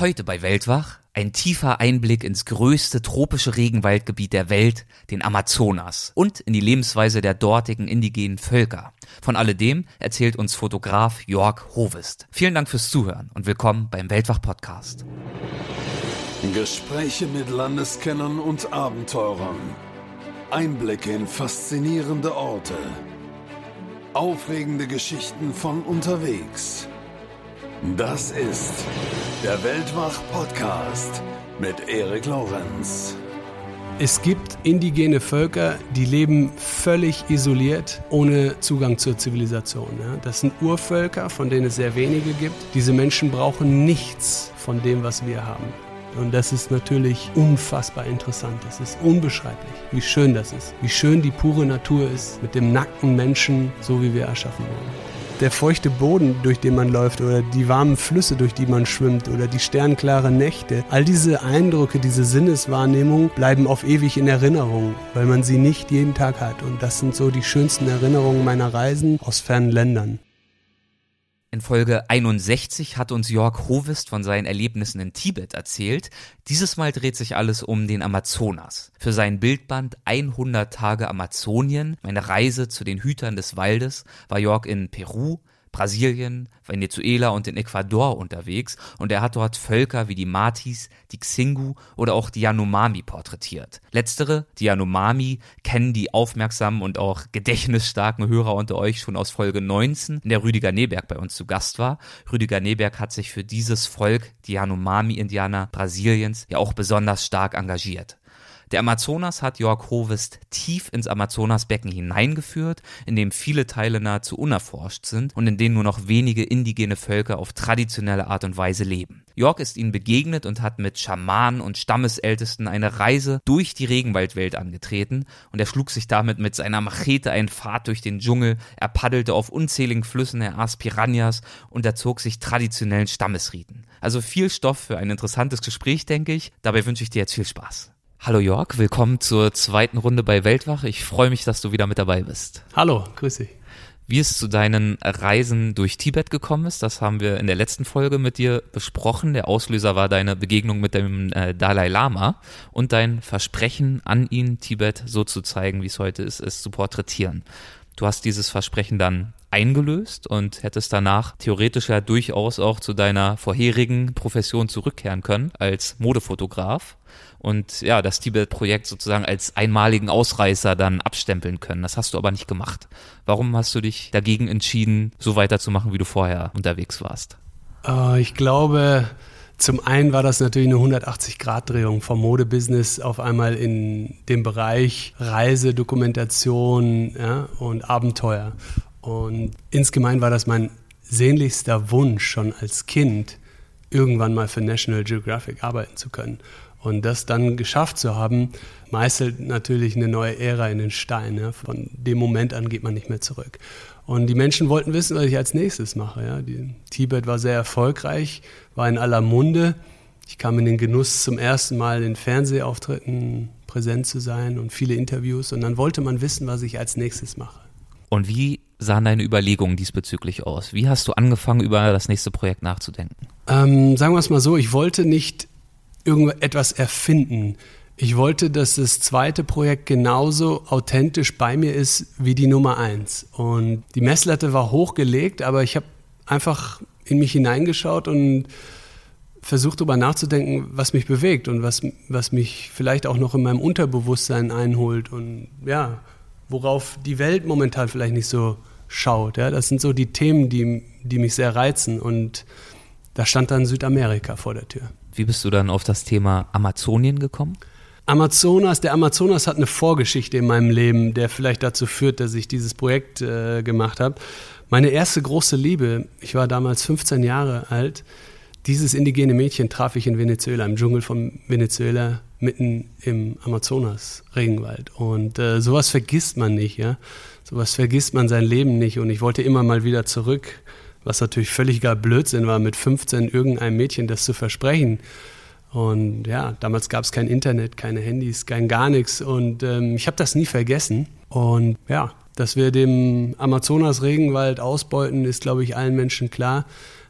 Heute bei Weltwach ein tiefer Einblick ins größte tropische Regenwaldgebiet der Welt, den Amazonas, und in die Lebensweise der dortigen indigenen Völker. Von alledem erzählt uns Fotograf Jörg Hovest. Vielen Dank fürs Zuhören und willkommen beim Weltwach Podcast. Gespräche mit Landeskennern und Abenteurern. Einblicke in faszinierende Orte. Aufregende Geschichten von unterwegs. Das ist der Weltwach-Podcast mit Erik Lorenz. Es gibt indigene Völker, die leben völlig isoliert, ohne Zugang zur Zivilisation. Das sind Urvölker, von denen es sehr wenige gibt. Diese Menschen brauchen nichts von dem, was wir haben. Und das ist natürlich unfassbar interessant. Das ist unbeschreiblich, wie schön das ist. Wie schön die pure Natur ist mit dem nackten Menschen, so wie wir erschaffen wurden der feuchte Boden, durch den man läuft oder die warmen Flüsse, durch die man schwimmt oder die sternklaren Nächte. All diese Eindrücke, diese Sinneswahrnehmung bleiben auf ewig in Erinnerung, weil man sie nicht jeden Tag hat. Und das sind so die schönsten Erinnerungen meiner Reisen aus fernen Ländern. In Folge 61 hat uns Jörg Hovest von seinen Erlebnissen in Tibet erzählt. Dieses Mal dreht sich alles um den Amazonas. Für seinen Bildband 100 Tage Amazonien, meine Reise zu den Hütern des Waldes, war Jörg in Peru, Brasilien, Venezuela und in Ecuador unterwegs und er hat dort Völker wie die Matis, die Xingu oder auch die Yanomami porträtiert. Letztere, die Yanomami, kennen die aufmerksamen und auch gedächtnisstarken Hörer unter euch schon aus Folge 19, in der Rüdiger Neberg bei uns zu Gast war. Rüdiger Neberg hat sich für dieses Volk, die Yanomami-Indianer Brasiliens, ja auch besonders stark engagiert. Der Amazonas hat Jörg Hovest tief ins Amazonasbecken hineingeführt, in dem viele Teile nahezu unerforscht sind und in denen nur noch wenige indigene Völker auf traditionelle Art und Weise leben. Jörg ist ihnen begegnet und hat mit Schamanen und Stammesältesten eine Reise durch die Regenwaldwelt angetreten und er schlug sich damit mit seiner Machete einen Pfad durch den Dschungel, er paddelte auf unzähligen Flüssen, er aß Piranhas und er zog sich traditionellen Stammesriten. Also viel Stoff für ein interessantes Gespräch, denke ich. Dabei wünsche ich dir jetzt viel Spaß. Hallo Jörg, willkommen zur zweiten Runde bei Weltwach. Ich freue mich, dass du wieder mit dabei bist. Hallo, grüß dich. Wie es zu deinen Reisen durch Tibet gekommen ist, das haben wir in der letzten Folge mit dir besprochen. Der Auslöser war deine Begegnung mit dem äh, Dalai Lama und dein Versprechen an ihn, Tibet so zu zeigen, wie es heute ist, es zu porträtieren. Du hast dieses Versprechen dann eingelöst und hättest danach theoretisch ja durchaus auch zu deiner vorherigen Profession zurückkehren können als Modefotograf und ja, das Tibet-Projekt sozusagen als einmaligen Ausreißer dann abstempeln können. Das hast du aber nicht gemacht. Warum hast du dich dagegen entschieden, so weiterzumachen, wie du vorher unterwegs warst? Uh, ich glaube, zum einen war das natürlich eine 180-Grad-Drehung vom Modebusiness auf einmal in dem Bereich Reise, Dokumentation ja, und Abenteuer. Und insgemein war das mein sehnlichster Wunsch schon als Kind, irgendwann mal für National Geographic arbeiten zu können. Und das dann geschafft zu haben, meißelt natürlich eine neue Ära in den Stein. Ja. Von dem Moment an geht man nicht mehr zurück. Und die Menschen wollten wissen, was ich als nächstes mache. Ja. Die, Tibet war sehr erfolgreich, war in aller Munde. Ich kam in den Genuss, zum ersten Mal in Fernsehauftritten präsent zu sein und viele Interviews. Und dann wollte man wissen, was ich als nächstes mache. Und wie sahen deine Überlegungen diesbezüglich aus? Wie hast du angefangen, über das nächste Projekt nachzudenken? Ähm, sagen wir es mal so, ich wollte nicht irgendetwas erfinden. Ich wollte, dass das zweite Projekt genauso authentisch bei mir ist wie die Nummer eins. Und die Messlatte war hochgelegt, aber ich habe einfach in mich hineingeschaut und versucht darüber nachzudenken, was mich bewegt und was, was mich vielleicht auch noch in meinem Unterbewusstsein einholt und ja, worauf die Welt momentan vielleicht nicht so schaut. Ja? Das sind so die Themen, die, die mich sehr reizen und da stand dann Südamerika vor der Tür. Wie bist du dann auf das Thema Amazonien gekommen? Amazonas, der Amazonas hat eine Vorgeschichte in meinem Leben, der vielleicht dazu führt, dass ich dieses Projekt äh, gemacht habe. Meine erste große Liebe, ich war damals 15 Jahre alt, dieses indigene Mädchen traf ich in Venezuela, im Dschungel von Venezuela, mitten im Amazonas-Regenwald. Und äh, sowas vergisst man nicht, ja. Sowas vergisst man sein Leben nicht. Und ich wollte immer mal wieder zurück was natürlich völliger Blödsinn war, mit 15 irgendeinem Mädchen das zu versprechen. Und ja, damals gab es kein Internet, keine Handys, kein gar nichts. Und ähm, ich habe das nie vergessen. Und ja, dass wir dem Amazonas-Regenwald ausbeuten, ist, glaube ich, allen Menschen klar.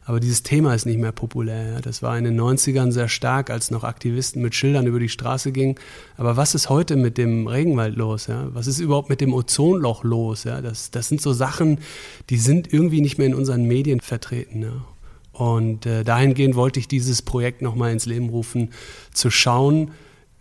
Aber dieses Thema ist nicht mehr populär. Das war in den 90ern sehr stark, als noch Aktivisten mit Schildern über die Straße gingen. Aber was ist heute mit dem Regenwald los? Was ist überhaupt mit dem Ozonloch los? Das, das sind so Sachen, die sind irgendwie nicht mehr in unseren Medien vertreten. Und äh, dahingehend wollte ich dieses Projekt nochmal ins Leben rufen, zu schauen,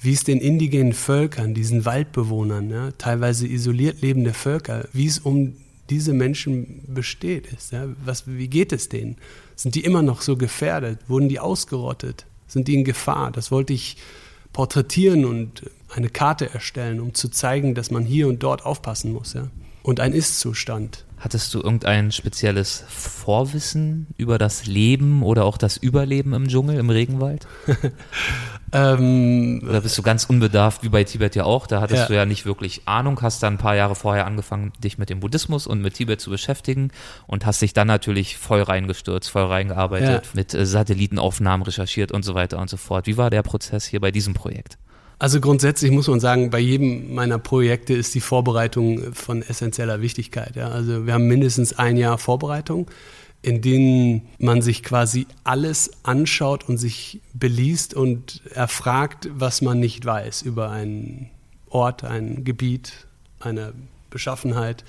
wie es den indigenen Völkern, diesen Waldbewohnern, ja, teilweise isoliert lebende Völker, wie es um diese Menschen besteht. Ist, ja. Was, wie geht es denen? Sind die immer noch so gefährdet? Wurden die ausgerottet? Sind die in Gefahr? Das wollte ich porträtieren und eine Karte erstellen, um zu zeigen, dass man hier und dort aufpassen muss. Ja. Und ein Ist-Zustand. Hattest du irgendein spezielles Vorwissen über das Leben oder auch das Überleben im Dschungel, im Regenwald? ähm, oder bist du ganz unbedarft, wie bei Tibet ja auch? Da hattest ja. du ja nicht wirklich Ahnung, hast dann ein paar Jahre vorher angefangen, dich mit dem Buddhismus und mit Tibet zu beschäftigen und hast dich dann natürlich voll reingestürzt, voll reingearbeitet, ja. mit äh, Satellitenaufnahmen recherchiert und so weiter und so fort. Wie war der Prozess hier bei diesem Projekt? Also grundsätzlich muss man sagen, bei jedem meiner Projekte ist die Vorbereitung von essentieller Wichtigkeit. Ja. Also wir haben mindestens ein Jahr Vorbereitung, in denen man sich quasi alles anschaut und sich beliest und erfragt, was man nicht weiß über einen Ort, ein Gebiet, eine Beschaffenheit.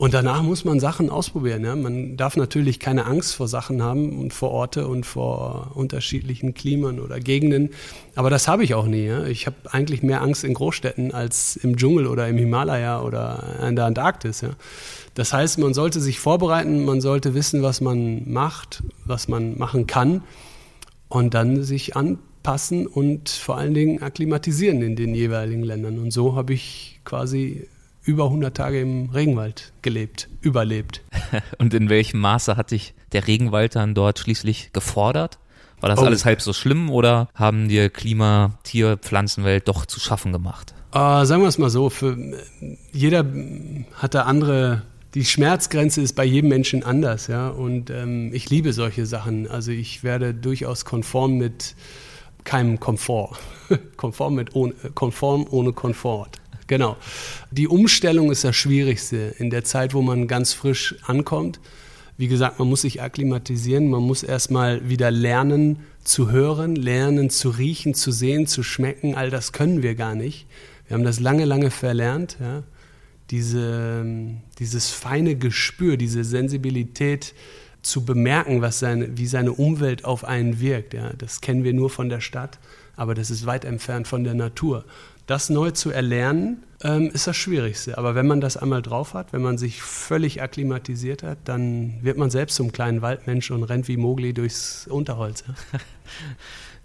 Und danach muss man Sachen ausprobieren. Ja? Man darf natürlich keine Angst vor Sachen haben und vor Orte und vor unterschiedlichen Klimen oder Gegenden. Aber das habe ich auch nie. Ja? Ich habe eigentlich mehr Angst in Großstädten als im Dschungel oder im Himalaya oder in der Antarktis. Ja? Das heißt, man sollte sich vorbereiten, man sollte wissen, was man macht, was man machen kann und dann sich anpassen und vor allen Dingen akklimatisieren in den jeweiligen Ländern. Und so habe ich quasi über 100 Tage im Regenwald gelebt, überlebt. Und in welchem Maße hat dich der Regenwald dann dort schließlich gefordert? War das oh. alles halb so schlimm oder haben dir Klima, Tier, Pflanzenwelt doch zu schaffen gemacht? Uh, sagen wir es mal so, für, jeder hat da andere, die Schmerzgrenze ist bei jedem Menschen anders, ja. Und ähm, ich liebe solche Sachen. Also ich werde durchaus konform mit keinem Komfort. konform, mit ohne, konform ohne Komfort. Genau. Die Umstellung ist das Schwierigste in der Zeit, wo man ganz frisch ankommt. Wie gesagt, man muss sich akklimatisieren, man muss erstmal wieder lernen zu hören, lernen zu riechen, zu sehen, zu schmecken. All das können wir gar nicht. Wir haben das lange, lange verlernt. Ja. Diese, dieses feine Gespür, diese Sensibilität zu bemerken, was seine, wie seine Umwelt auf einen wirkt. Ja. Das kennen wir nur von der Stadt, aber das ist weit entfernt von der Natur das neu zu erlernen, ähm, ist das Schwierigste. Aber wenn man das einmal drauf hat, wenn man sich völlig akklimatisiert hat, dann wird man selbst zum kleinen Waldmensch und rennt wie Mogli durchs Unterholz.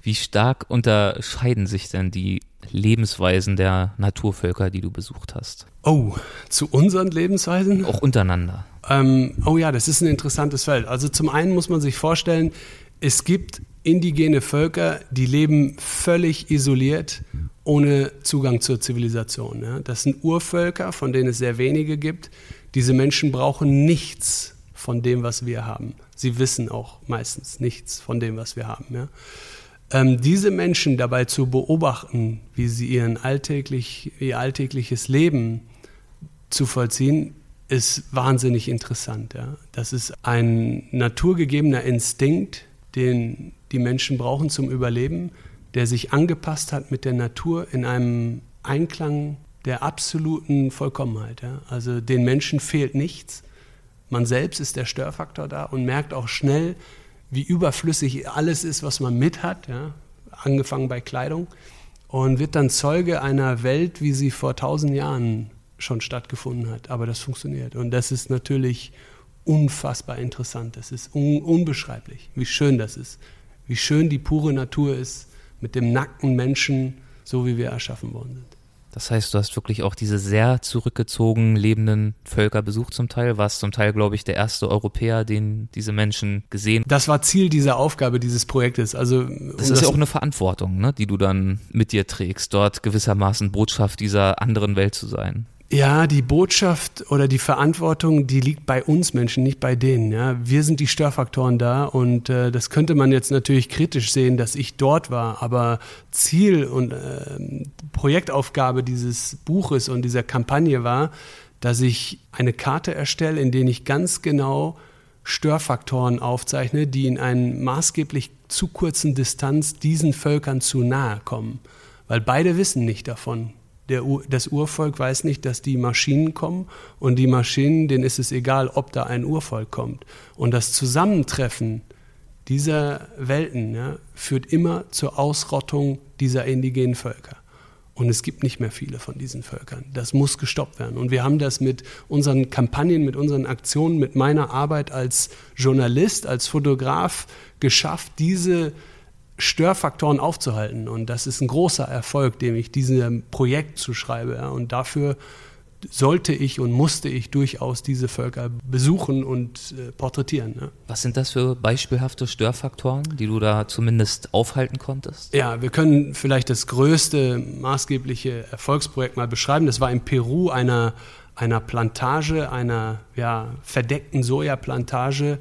Wie stark unterscheiden sich denn die Lebensweisen der Naturvölker, die du besucht hast? Oh, zu unseren Lebensweisen? Auch untereinander. Ähm, oh ja, das ist ein interessantes Feld. Also zum einen muss man sich vorstellen, es gibt indigene Völker, die leben völlig isoliert ohne Zugang zur Zivilisation. Ja. Das sind Urvölker, von denen es sehr wenige gibt. Diese Menschen brauchen nichts von dem, was wir haben. Sie wissen auch meistens nichts von dem, was wir haben. Ja. Ähm, diese Menschen dabei zu beobachten, wie sie ihren alltäglich, ihr alltägliches Leben zu vollziehen, ist wahnsinnig interessant. Ja. Das ist ein naturgegebener Instinkt, den die Menschen brauchen zum Überleben der sich angepasst hat mit der Natur in einem Einklang der absoluten Vollkommenheit. Ja? Also den Menschen fehlt nichts. Man selbst ist der Störfaktor da und merkt auch schnell, wie überflüssig alles ist, was man mit hat, ja? angefangen bei Kleidung, und wird dann Zeuge einer Welt, wie sie vor tausend Jahren schon stattgefunden hat. Aber das funktioniert. Und das ist natürlich unfassbar interessant. Das ist un unbeschreiblich, wie schön das ist. Wie schön die pure Natur ist, mit dem nackten Menschen, so wie wir erschaffen worden sind. Das heißt, du hast wirklich auch diese sehr zurückgezogen lebenden Völker besucht zum Teil. Warst zum Teil, glaube ich, der erste Europäer, den diese Menschen gesehen. Das war Ziel dieser Aufgabe dieses Projektes. Also das um ist das ja auch eine Verantwortung, ne, die du dann mit dir trägst, dort gewissermaßen Botschaft dieser anderen Welt zu sein. Ja, die Botschaft oder die Verantwortung, die liegt bei uns Menschen, nicht bei denen. Ja. Wir sind die Störfaktoren da und äh, das könnte man jetzt natürlich kritisch sehen, dass ich dort war. Aber Ziel und äh, Projektaufgabe dieses Buches und dieser Kampagne war, dass ich eine Karte erstelle, in der ich ganz genau Störfaktoren aufzeichne, die in einer maßgeblich zu kurzen Distanz diesen Völkern zu nahe kommen. Weil beide wissen nicht davon. Der, das Urvolk weiß nicht, dass die Maschinen kommen und die Maschinen, denen ist es egal, ob da ein Urvolk kommt. Und das Zusammentreffen dieser Welten ja, führt immer zur Ausrottung dieser indigenen Völker. Und es gibt nicht mehr viele von diesen Völkern. Das muss gestoppt werden. Und wir haben das mit unseren Kampagnen, mit unseren Aktionen, mit meiner Arbeit als Journalist, als Fotograf geschafft, diese Störfaktoren aufzuhalten. Und das ist ein großer Erfolg, dem ich diesem Projekt zuschreibe. Und dafür sollte ich und musste ich durchaus diese Völker besuchen und äh, porträtieren. Ne? Was sind das für beispielhafte Störfaktoren, die du da zumindest aufhalten konntest? Ja, wir können vielleicht das größte maßgebliche Erfolgsprojekt mal beschreiben. Das war in Peru einer, einer Plantage, einer ja, verdeckten Sojaplantage,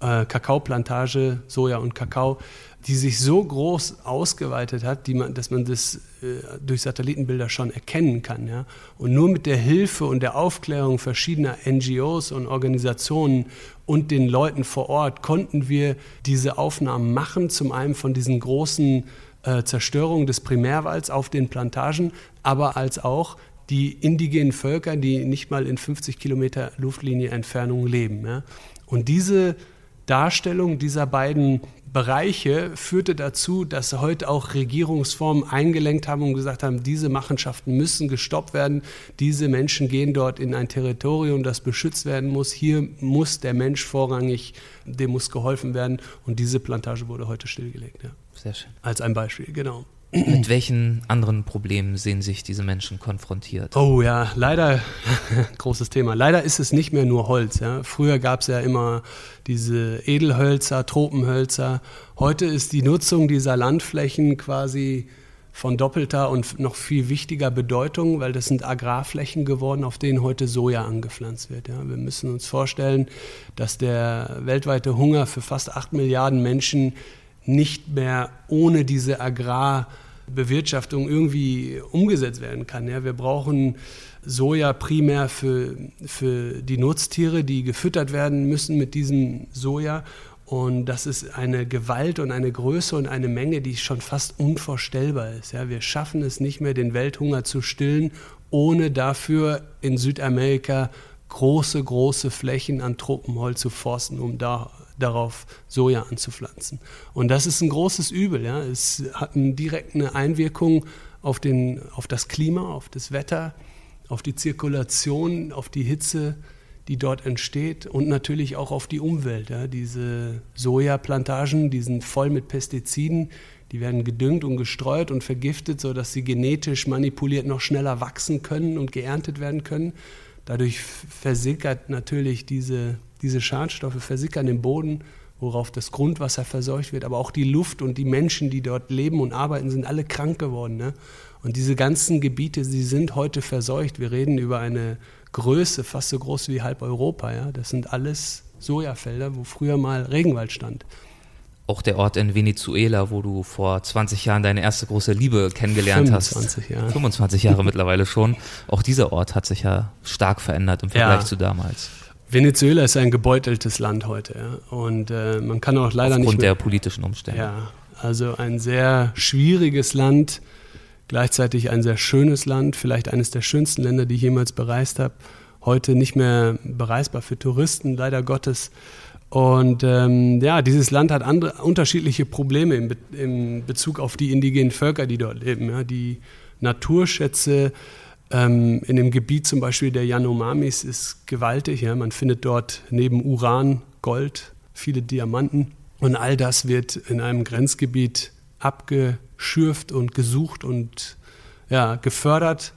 äh, Kakaoplantage, Soja und Kakao die sich so groß ausgeweitet hat, man, dass man das äh, durch Satellitenbilder schon erkennen kann. Ja? Und nur mit der Hilfe und der Aufklärung verschiedener NGOs und Organisationen und den Leuten vor Ort konnten wir diese Aufnahmen machen, zum einen von diesen großen äh, Zerstörungen des Primärwalds auf den Plantagen, aber als auch die indigenen Völker, die nicht mal in 50 Kilometer Luftlinie Entfernung leben. Ja? Und diese Darstellung dieser beiden Bereiche führte dazu, dass heute auch Regierungsformen eingelenkt haben und gesagt haben, diese Machenschaften müssen gestoppt werden. Diese Menschen gehen dort in ein Territorium, das beschützt werden muss. Hier muss der Mensch vorrangig, dem muss geholfen werden. Und diese Plantage wurde heute stillgelegt. Ja. Sehr schön. Als ein Beispiel, genau. Mit welchen anderen Problemen sehen sich diese Menschen konfrontiert? Oh ja, leider, großes Thema. Leider ist es nicht mehr nur Holz. Ja. Früher gab es ja immer diese Edelhölzer, Tropenhölzer. Heute ist die Nutzung dieser Landflächen quasi von doppelter und noch viel wichtiger Bedeutung, weil das sind Agrarflächen geworden, auf denen heute Soja angepflanzt wird. Ja. Wir müssen uns vorstellen, dass der weltweite Hunger für fast acht Milliarden Menschen nicht mehr ohne diese Agrarbewirtschaftung irgendwie umgesetzt werden kann. Ja, wir brauchen Soja primär für, für die Nutztiere, die gefüttert werden müssen mit diesem Soja. Und das ist eine Gewalt und eine Größe und eine Menge, die schon fast unvorstellbar ist. Ja, wir schaffen es nicht mehr, den Welthunger zu stillen, ohne dafür in Südamerika große, große Flächen an Tropenholz zu forsten, um da darauf Soja anzupflanzen. Und das ist ein großes Übel. Ja. Es hat eine direkte Einwirkung auf, den, auf das Klima, auf das Wetter, auf die Zirkulation, auf die Hitze, die dort entsteht und natürlich auch auf die Umwelt. Ja. Diese Sojaplantagen, die sind voll mit Pestiziden, die werden gedüngt und gestreut und vergiftet, sodass sie genetisch manipuliert noch schneller wachsen können und geerntet werden können. Dadurch versickert natürlich diese diese Schadstoffe versickern im Boden, worauf das Grundwasser verseucht wird, aber auch die Luft und die Menschen, die dort leben und arbeiten, sind alle krank geworden. Ne? Und diese ganzen Gebiete, sie sind heute verseucht. Wir reden über eine Größe, fast so groß wie halb Europa. Ja? Das sind alles Sojafelder, wo früher mal Regenwald stand. Auch der Ort in Venezuela, wo du vor 20 Jahren deine erste große Liebe kennengelernt 25 hast. Jahre. 25 Jahre mittlerweile schon. Auch dieser Ort hat sich ja stark verändert im Vergleich ja. zu damals. Venezuela ist ein gebeuteltes Land heute. Ja. Und äh, man kann auch leider Aufgrund nicht. Aufgrund der politischen Umstände. Ja, also ein sehr schwieriges Land, gleichzeitig ein sehr schönes Land, vielleicht eines der schönsten Länder, die ich jemals bereist habe. Heute nicht mehr bereisbar für Touristen, leider Gottes. Und ähm, ja, dieses Land hat andere, unterschiedliche Probleme in, Be in Bezug auf die indigenen Völker, die dort leben. Ja. Die Naturschätze ähm, in dem Gebiet zum Beispiel der Yanomamis ist gewaltig. Ja? Man findet dort neben Uran Gold, viele Diamanten. Und all das wird in einem Grenzgebiet abgeschürft und gesucht und ja, gefördert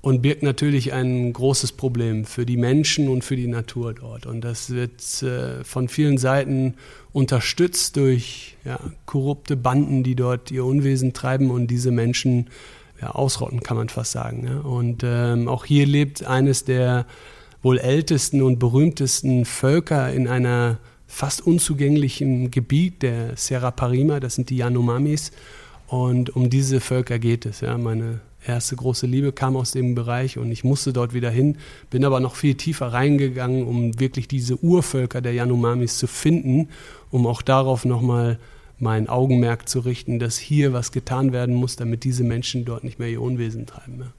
und birgt natürlich ein großes Problem für die Menschen und für die Natur dort. Und das wird äh, von vielen Seiten unterstützt durch ja, korrupte Banden, die dort ihr Unwesen treiben und diese Menschen ja, ausrotten, kann man fast sagen. Ne? Und ähm, auch hier lebt eines der wohl ältesten und berühmtesten Völker in einer fast unzugänglichen Gebiet, der Serra Parima, das sind die Yanomamis. Und um diese Völker geht es. Ja. Meine erste große Liebe kam aus dem Bereich und ich musste dort wieder hin, bin aber noch viel tiefer reingegangen, um wirklich diese Urvölker der Yanomamis zu finden, um auch darauf nochmal mein Augenmerk zu richten, dass hier was getan werden muss, damit diese Menschen dort nicht mehr ihr Unwesen treiben. Ja.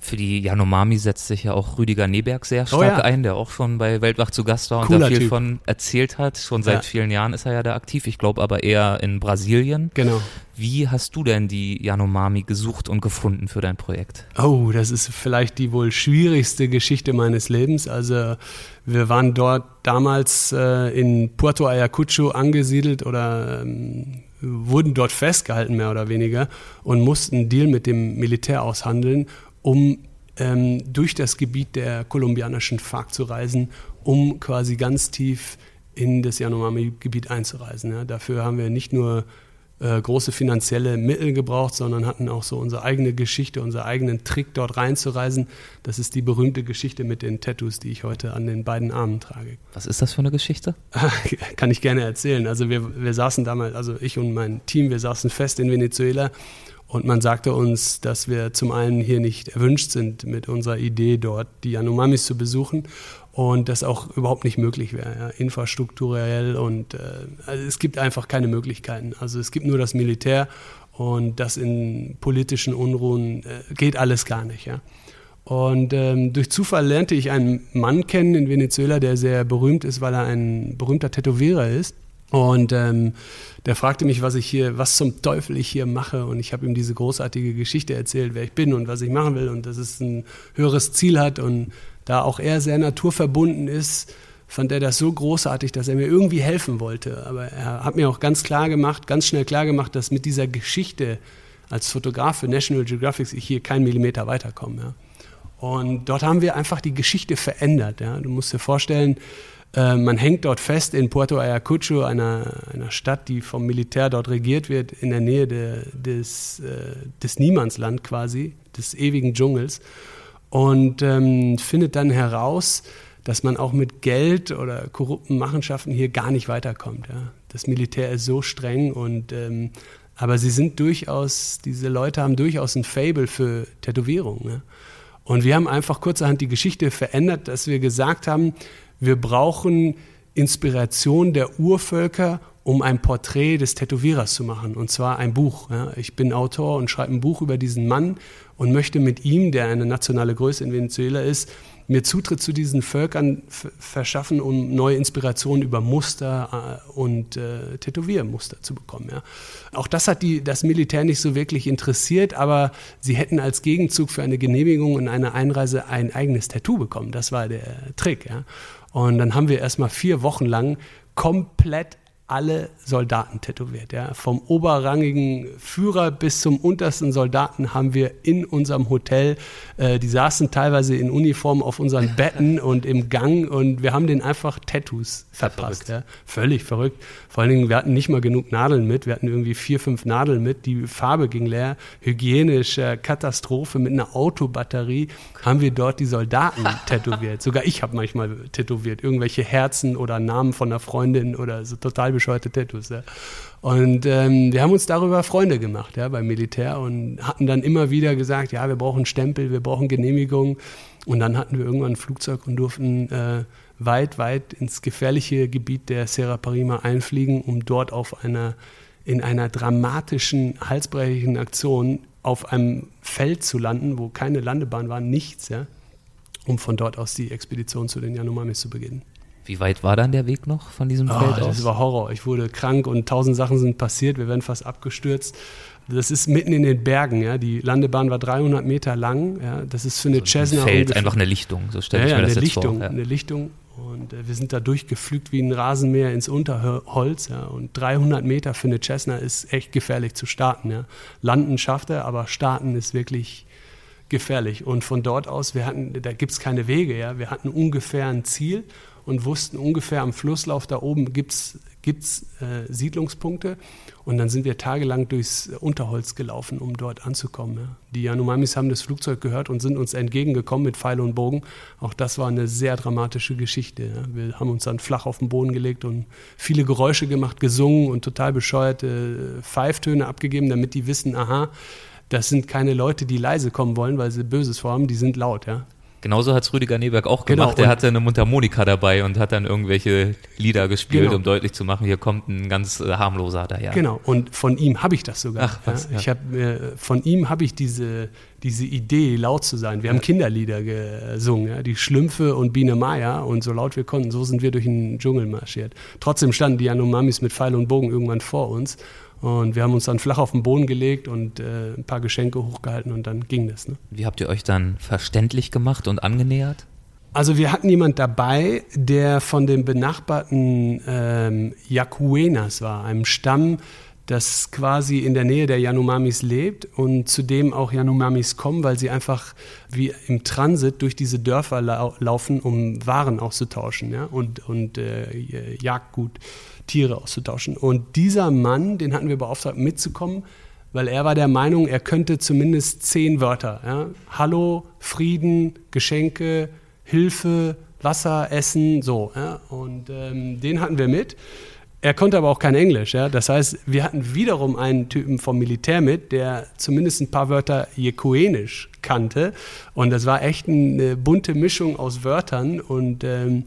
Für die Yanomami setzt sich ja auch Rüdiger Neberg sehr oh stark oh ja. ein, der auch schon bei Weltwach zu Gast war und Cooler da viel typ. von erzählt hat. Schon seit ja. vielen Jahren ist er ja da aktiv. Ich glaube aber eher in Brasilien. Genau. Wie hast du denn die Yanomami gesucht und gefunden für dein Projekt? Oh, das ist vielleicht die wohl schwierigste Geschichte meines Lebens. Also wir waren dort damals äh, in Puerto Ayacucho angesiedelt oder ähm, wurden dort festgehalten, mehr oder weniger, und mussten einen Deal mit dem Militär aushandeln um ähm, durch das Gebiet der kolumbianischen FARC zu reisen, um quasi ganz tief in das Yanomami-Gebiet einzureisen. Ja. Dafür haben wir nicht nur äh, große finanzielle Mittel gebraucht, sondern hatten auch so unsere eigene Geschichte, unseren eigenen Trick, dort reinzureisen. Das ist die berühmte Geschichte mit den Tattoos, die ich heute an den beiden Armen trage. Was ist das für eine Geschichte? Kann ich gerne erzählen. Also wir, wir saßen damals, also ich und mein Team, wir saßen fest in Venezuela und man sagte uns, dass wir zum einen hier nicht erwünscht sind mit unserer Idee, dort die Yanomamis zu besuchen und das auch überhaupt nicht möglich wäre, ja, infrastrukturell und äh, also es gibt einfach keine Möglichkeiten. Also es gibt nur das Militär und das in politischen Unruhen äh, geht alles gar nicht. Ja. Und ähm, durch Zufall lernte ich einen Mann kennen in Venezuela, der sehr berühmt ist, weil er ein berühmter Tätowierer ist. Und ähm, der fragte mich, was ich hier, was zum Teufel ich hier mache. Und ich habe ihm diese großartige Geschichte erzählt, wer ich bin und was ich machen will und dass es ein höheres Ziel hat. Und da auch er sehr naturverbunden ist, fand er das so großartig, dass er mir irgendwie helfen wollte. Aber er hat mir auch ganz klar gemacht, ganz schnell klar gemacht, dass mit dieser Geschichte als Fotograf für National Geographic ich hier keinen Millimeter weiterkomme. Ja. Und dort haben wir einfach die Geschichte verändert. Ja. Du musst dir vorstellen, äh, man hängt dort fest in Puerto Ayacucho, einer, einer Stadt, die vom Militär dort regiert wird, in der Nähe de, des, äh, des Niemandsland quasi, des ewigen Dschungels. Und ähm, findet dann heraus, dass man auch mit Geld oder korrupten Machenschaften hier gar nicht weiterkommt. Ja. Das Militär ist so streng und ähm, aber sie sind durchaus, diese Leute haben durchaus ein Fable für Tätowierungen. Ne? Und wir haben einfach kurzerhand die Geschichte verändert, dass wir gesagt haben, wir brauchen Inspiration der Urvölker, um ein Porträt des Tätowierers zu machen, und zwar ein Buch. Ja. Ich bin Autor und schreibe ein Buch über diesen Mann und möchte mit ihm, der eine nationale Größe in Venezuela ist, mir Zutritt zu diesen Völkern verschaffen, um neue Inspirationen über Muster äh, und äh, Tätowiermuster zu bekommen. Ja. Auch das hat die, das Militär nicht so wirklich interessiert, aber sie hätten als Gegenzug für eine Genehmigung und eine Einreise ein eigenes Tattoo bekommen. Das war der Trick. Ja. Und dann haben wir erstmal vier Wochen lang komplett alle Soldaten tätowiert. Ja. Vom oberrangigen Führer bis zum untersten Soldaten haben wir in unserem Hotel, äh, die saßen teilweise in Uniform auf unseren Betten und im Gang und wir haben denen einfach Tattoos verpasst. Verrückt. Ja. Völlig verrückt. Vor allen Dingen, wir hatten nicht mal genug Nadeln mit. Wir hatten irgendwie vier, fünf Nadeln mit. Die Farbe ging leer. Hygienische Katastrophe mit einer Autobatterie haben wir dort die Soldaten tätowiert. Sogar ich habe manchmal tätowiert. Irgendwelche Herzen oder Namen von einer Freundin oder so total bescheuerte Tattoos. Ja. Und ähm, wir haben uns darüber Freunde gemacht ja, beim Militär und hatten dann immer wieder gesagt, ja, wir brauchen Stempel, wir brauchen Genehmigung. Und dann hatten wir irgendwann ein Flugzeug und durften äh, weit, weit ins gefährliche Gebiet der Serra Parima einfliegen, um dort auf einer, in einer dramatischen, halsbrechenden Aktion auf einem Feld zu landen, wo keine Landebahn war, nichts, ja, um von dort aus die Expedition zu den Yanomamis zu beginnen. Wie weit war dann der Weg noch von diesem oh, Feld aus? Das war Horror. Ich wurde krank und tausend Sachen sind passiert. Wir werden fast abgestürzt. Das ist mitten in den Bergen. Ja. Die Landebahn war 300 Meter lang. Ja. Das ist für eine so Cessna. Ein Feld, einfach eine Lichtung. So stelle ich ja, mir das eine jetzt Lichtung, vor. Ja. Eine Lichtung. Und äh, wir sind da durchgepflügt wie ein Rasenmäher ins Unterholz. Ja. Und 300 Meter für eine Cessna ist echt gefährlich zu starten. Ja. Landen schafft er, aber starten ist wirklich gefährlich. Und von dort aus, wir hatten, da gibt es keine Wege. Ja. Wir hatten ungefähr ein Ziel und wussten ungefähr am Flusslauf da oben gibt es äh, Siedlungspunkte. Und dann sind wir tagelang durchs Unterholz gelaufen, um dort anzukommen. Ja. Die Yanomamis haben das Flugzeug gehört und sind uns entgegengekommen mit Pfeil und Bogen. Auch das war eine sehr dramatische Geschichte. Ja. Wir haben uns dann flach auf den Boden gelegt und viele Geräusche gemacht, gesungen und total bescheuerte Pfeiftöne abgegeben, damit die wissen, aha, Das sind keine Leute, die leise kommen wollen, weil sie Böses vorhaben, die sind laut, ja. Genauso hat es Rüdiger Neberg auch gemacht. Genau, er hatte eine Mundharmonika dabei und hat dann irgendwelche Lieder gespielt, genau. um deutlich zu machen, hier kommt ein ganz äh, harmloser daher. Genau, und von ihm habe ich das sogar. Ach, was, ja. Ich hab, äh, von ihm habe ich diese, diese Idee, laut zu sein. Wir ja. haben Kinderlieder gesungen, ja, die Schlümpfe und Biene Maya und so laut wir konnten, so sind wir durch den Dschungel marschiert. Trotzdem standen die Yanomamis mit Pfeil und Bogen irgendwann vor uns und wir haben uns dann flach auf den Boden gelegt und äh, ein paar Geschenke hochgehalten und dann ging das. Ne? Wie habt ihr euch dann verständlich gemacht und angenähert? Also wir hatten jemand dabei, der von den benachbarten ähm, Yakuenas war, einem Stamm, das quasi in der Nähe der Yanomamis lebt und zu dem auch Yanomamis kommen, weil sie einfach wie im Transit durch diese Dörfer lau laufen, um Waren auszutauschen ja? und, und äh, Jagdgut Tiere auszutauschen. Und dieser Mann, den hatten wir beauftragt, mitzukommen, weil er war der Meinung, er könnte zumindest zehn Wörter. Ja? Hallo, Frieden, Geschenke, Hilfe, Wasser, Essen, so. Ja? Und ähm, den hatten wir mit. Er konnte aber auch kein Englisch. Ja? Das heißt, wir hatten wiederum einen Typen vom Militär mit, der zumindest ein paar Wörter Jekuenisch kannte. Und das war echt eine bunte Mischung aus Wörtern. Und ähm,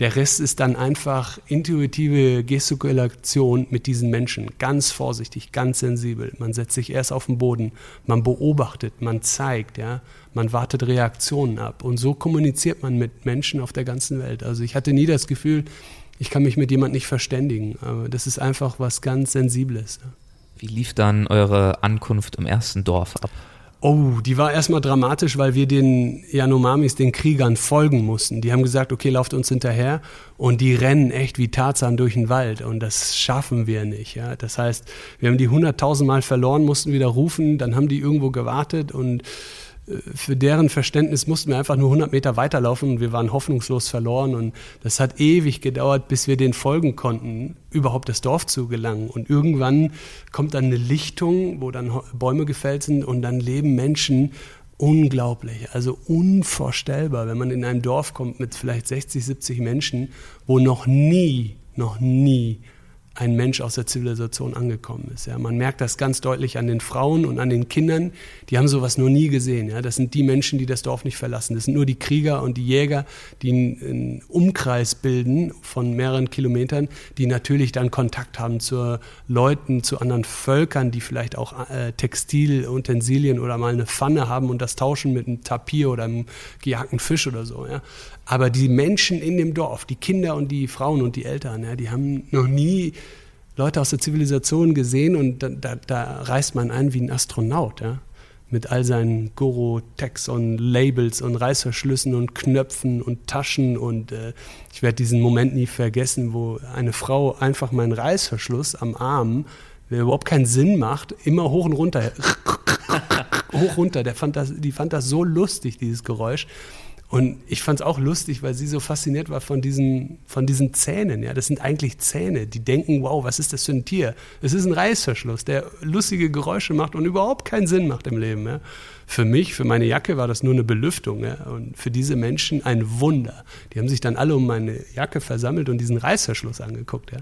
der Rest ist dann einfach intuitive Gestikulation mit diesen Menschen. Ganz vorsichtig, ganz sensibel. Man setzt sich erst auf den Boden, man beobachtet, man zeigt, ja, man wartet Reaktionen ab. Und so kommuniziert man mit Menschen auf der ganzen Welt. Also ich hatte nie das Gefühl, ich kann mich mit jemandem nicht verständigen. Aber das ist einfach was ganz Sensibles. Wie lief dann eure Ankunft im ersten Dorf ab? Oh, die war erstmal dramatisch, weil wir den Yanomamis, den Kriegern, folgen mussten. Die haben gesagt, okay, lauft uns hinterher. Und die rennen echt wie Tarzan durch den Wald. Und das schaffen wir nicht. Ja? Das heißt, wir haben die hunderttausendmal verloren, mussten wieder rufen. Dann haben die irgendwo gewartet und für deren Verständnis mussten wir einfach nur 100 Meter weiterlaufen und wir waren hoffnungslos verloren. Und das hat ewig gedauert, bis wir den folgen konnten, überhaupt das Dorf zu gelangen. Und irgendwann kommt dann eine Lichtung, wo dann Bäume gefällt sind und dann leben Menschen. Unglaublich, also unvorstellbar, wenn man in ein Dorf kommt mit vielleicht 60, 70 Menschen, wo noch nie, noch nie ein Mensch aus der Zivilisation angekommen ist. Ja. Man merkt das ganz deutlich an den Frauen und an den Kindern, die haben sowas noch nie gesehen. Ja. Das sind die Menschen, die das Dorf nicht verlassen. Das sind nur die Krieger und die Jäger, die einen Umkreis bilden von mehreren Kilometern, die natürlich dann Kontakt haben zu Leuten, zu anderen Völkern, die vielleicht auch äh, Textilutensilien oder mal eine Pfanne haben und das tauschen mit einem Tapir oder einem gejagten Fisch oder so. Ja. Aber die Menschen in dem Dorf, die Kinder und die Frauen und die Eltern, ja, die haben noch nie Leute aus der Zivilisation gesehen und da, da, da reist man ein wie ein Astronaut, ja, mit all seinen Goro-Tags und Labels und Reißverschlüssen und Knöpfen und Taschen und äh, ich werde diesen Moment nie vergessen, wo eine Frau einfach meinen Reißverschluss am Arm, der überhaupt keinen Sinn macht, immer hoch und runter, hoch runter, der fand das, die fand das so lustig, dieses Geräusch. Und ich fand es auch lustig, weil sie so fasziniert war von diesen, von diesen Zähnen. Ja, das sind eigentlich Zähne, die denken, wow, was ist das für ein Tier? Es ist ein Reißverschluss, der lustige Geräusche macht und überhaupt keinen Sinn macht im Leben. Ja. Für mich, für meine Jacke war das nur eine Belüftung. Ja. Und für diese Menschen ein Wunder. Die haben sich dann alle um meine Jacke versammelt und diesen Reißverschluss angeguckt. Ja.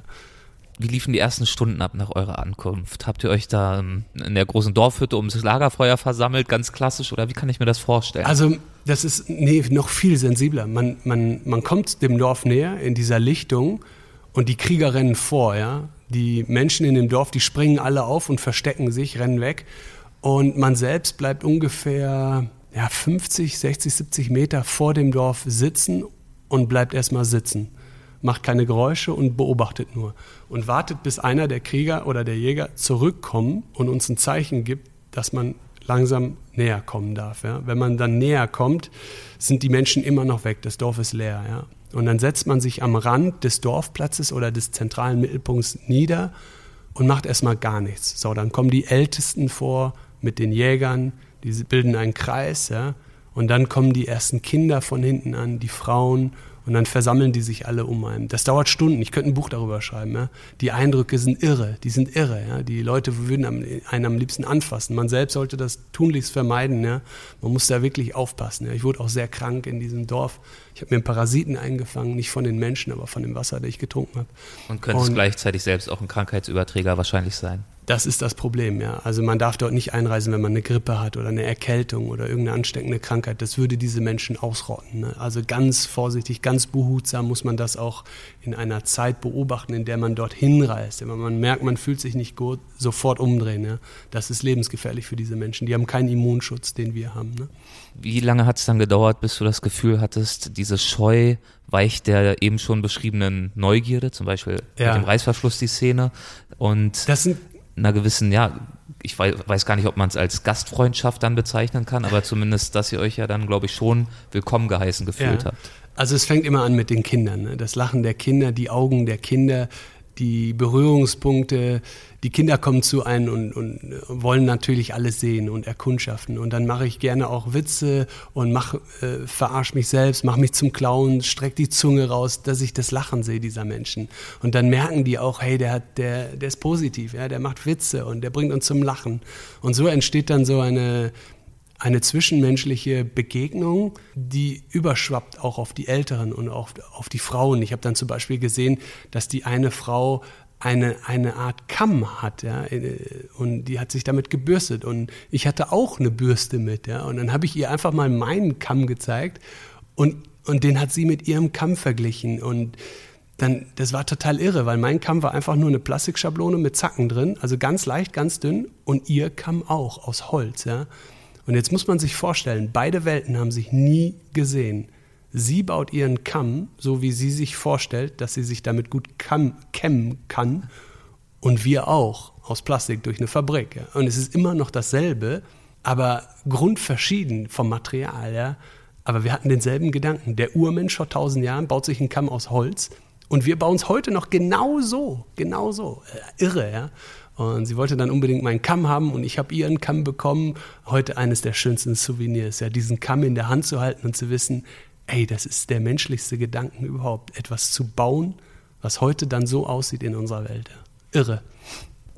Wie liefen die ersten Stunden ab nach eurer Ankunft? Habt ihr euch da ähm, in der großen Dorfhütte ums Lagerfeuer versammelt, ganz klassisch, oder wie kann ich mir das vorstellen? Also, das ist nee, noch viel sensibler. Man, man, man kommt dem Dorf näher in dieser Lichtung und die Krieger rennen vor, ja. Die Menschen in dem Dorf, die springen alle auf und verstecken sich, rennen weg. Und man selbst bleibt ungefähr ja, 50, 60, 70 Meter vor dem Dorf sitzen und bleibt erstmal sitzen macht keine Geräusche und beobachtet nur und wartet, bis einer der Krieger oder der Jäger zurückkommt und uns ein Zeichen gibt, dass man langsam näher kommen darf. Ja? Wenn man dann näher kommt, sind die Menschen immer noch weg, das Dorf ist leer. Ja? Und dann setzt man sich am Rand des Dorfplatzes oder des zentralen Mittelpunkts nieder und macht erstmal gar nichts. So, dann kommen die Ältesten vor mit den Jägern, die bilden einen Kreis, ja? und dann kommen die ersten Kinder von hinten an, die Frauen und dann versammeln die sich alle um einen. Das dauert Stunden. Ich könnte ein Buch darüber schreiben. Ja? Die Eindrücke sind irre. Die sind irre. Ja? Die Leute würden einen am liebsten anfassen. Man selbst sollte das tunlichst vermeiden. Ja? Man muss da wirklich aufpassen. Ich wurde auch sehr krank in diesem Dorf. Ich habe mir Parasiten eingefangen, nicht von den Menschen, aber von dem Wasser, das ich getrunken habe. Und könntest gleichzeitig selbst auch ein Krankheitsüberträger wahrscheinlich sein. Das ist das Problem, ja. Also man darf dort nicht einreisen, wenn man eine Grippe hat oder eine Erkältung oder irgendeine ansteckende Krankheit. Das würde diese Menschen ausrotten. Ne? Also ganz vorsichtig, ganz behutsam muss man das auch in einer Zeit beobachten, in der man dort hinreist. Wenn man merkt, man fühlt sich nicht gut, sofort umdrehen. Ja? Das ist lebensgefährlich für diese Menschen. Die haben keinen Immunschutz, den wir haben. Ne? Wie lange hat es dann gedauert, bis du das Gefühl hattest, diese Scheu weicht der eben schon beschriebenen Neugierde, zum Beispiel ja. mit dem Reißverschluss die Szene und das sind einer gewissen, ja, ich weiß, weiß gar nicht, ob man es als Gastfreundschaft dann bezeichnen kann, aber zumindest, dass ihr euch ja dann, glaube ich, schon willkommen geheißen gefühlt ja. habt. Also es fängt immer an mit den Kindern. Ne? Das Lachen der Kinder, die Augen der Kinder, die Berührungspunkte, die Kinder kommen zu einem und, und wollen natürlich alles sehen und erkundschaften. Und dann mache ich gerne auch Witze und mach, äh, verarsch mich selbst, mache mich zum Clown, streck die Zunge raus, dass ich das Lachen sehe dieser Menschen. Und dann merken die auch, hey, der, hat, der, der ist positiv, ja, der macht Witze und der bringt uns zum Lachen. Und so entsteht dann so eine eine zwischenmenschliche Begegnung, die überschwappt auch auf die Älteren und auch auf die Frauen. Ich habe dann zum Beispiel gesehen, dass die eine Frau eine, eine Art Kamm hat, ja, und die hat sich damit gebürstet und ich hatte auch eine Bürste mit, ja, und dann habe ich ihr einfach mal meinen Kamm gezeigt und, und den hat sie mit ihrem Kamm verglichen und dann, das war total irre, weil mein Kamm war einfach nur eine Plastikschablone mit Zacken drin, also ganz leicht, ganz dünn und ihr Kamm auch aus Holz, ja. Und jetzt muss man sich vorstellen, beide Welten haben sich nie gesehen. Sie baut ihren Kamm, so wie sie sich vorstellt, dass sie sich damit gut kämmen kann. Und wir auch, aus Plastik durch eine Fabrik. Ja. Und es ist immer noch dasselbe, aber grundverschieden vom Material. Ja. Aber wir hatten denselben Gedanken. Der Urmensch vor tausend Jahren baut sich einen Kamm aus Holz. Und wir bauen es heute noch genau so. Genau so. Äh, irre, ja. Und sie wollte dann unbedingt meinen Kamm haben und ich habe ihren Kamm bekommen. Heute eines der schönsten Souvenirs, ja, diesen Kamm in der Hand zu halten und zu wissen, ey, das ist der menschlichste Gedanken überhaupt, etwas zu bauen, was heute dann so aussieht in unserer Welt. Irre.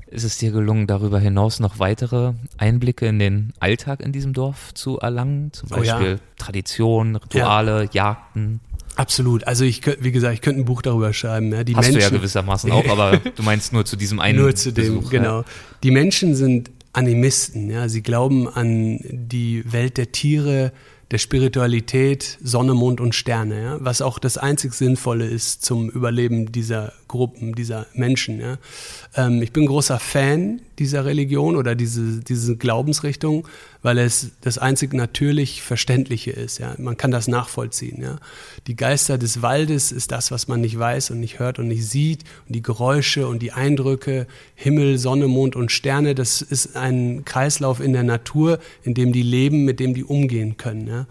Ist es dir gelungen, darüber hinaus noch weitere Einblicke in den Alltag in diesem Dorf zu erlangen? Zum Beispiel oh ja. Traditionen, Rituale, ja. Jagden? Absolut. Also ich könnte, wie gesagt, ich könnte ein Buch darüber schreiben. Ja. Die Hast Menschen, du ja gewissermaßen auch, aber du meinst nur zu diesem einen Nur zu dem, Besuch, genau. Ja. Die Menschen sind Animisten. Ja. Sie glauben an die Welt der Tiere, der Spiritualität, Sonne, Mond und Sterne, ja, was auch das einzig Sinnvolle ist zum Überleben dieser Gruppen, dieser Menschen. Ja. Ähm, ich bin großer Fan dieser Religion oder diese, diese Glaubensrichtung, weil es das einzig natürlich Verständliche ist. Ja. Man kann das nachvollziehen. Ja. Die Geister des Waldes ist das, was man nicht weiß und nicht hört und nicht sieht. Und die Geräusche und die Eindrücke, Himmel, Sonne, Mond und Sterne, das ist ein Kreislauf in der Natur, in dem die leben, mit dem die umgehen können. Ja.